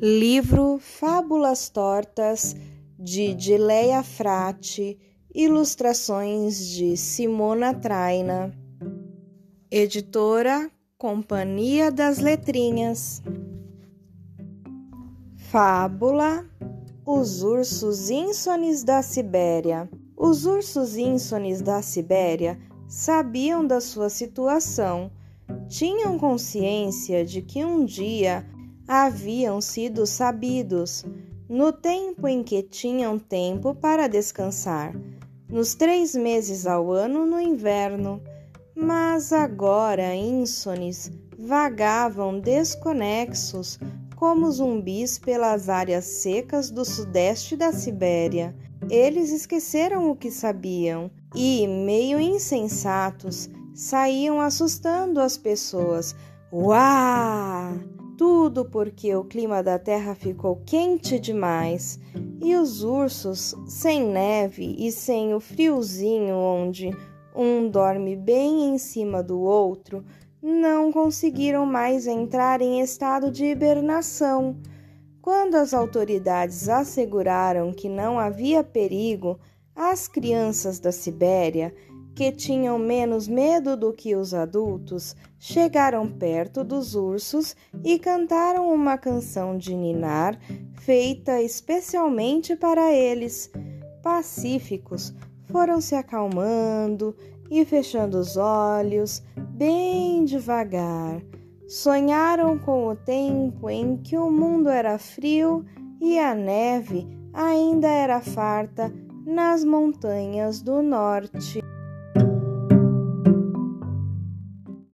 Livro Fábulas Tortas de Dileia Frati, ilustrações de Simona Traina. Editora Companhia das Letrinhas. Fábula Os ursos insones da Sibéria. Os ursos insones da Sibéria sabiam da sua situação. Tinham consciência de que um dia haviam sido sabidos no tempo em que tinham tempo para descansar, nos três meses ao ano no inverno, mas agora insones vagavam desconexos como zumbis pelas áreas secas do sudeste da Sibéria. Eles esqueceram o que sabiam e, meio insensatos, saíam assustando as pessoas. Uau! Tudo porque o clima da terra ficou quente demais e os ursos, sem neve e sem o friozinho onde um dorme bem em cima do outro, não conseguiram mais entrar em estado de hibernação. Quando as autoridades asseguraram que não havia perigo, as crianças da Sibéria que tinham menos medo do que os adultos, chegaram perto dos ursos e cantaram uma canção de ninar feita especialmente para eles. Pacíficos, foram se acalmando e fechando os olhos bem devagar. Sonharam com o tempo em que o mundo era frio e a neve ainda era farta nas montanhas do norte.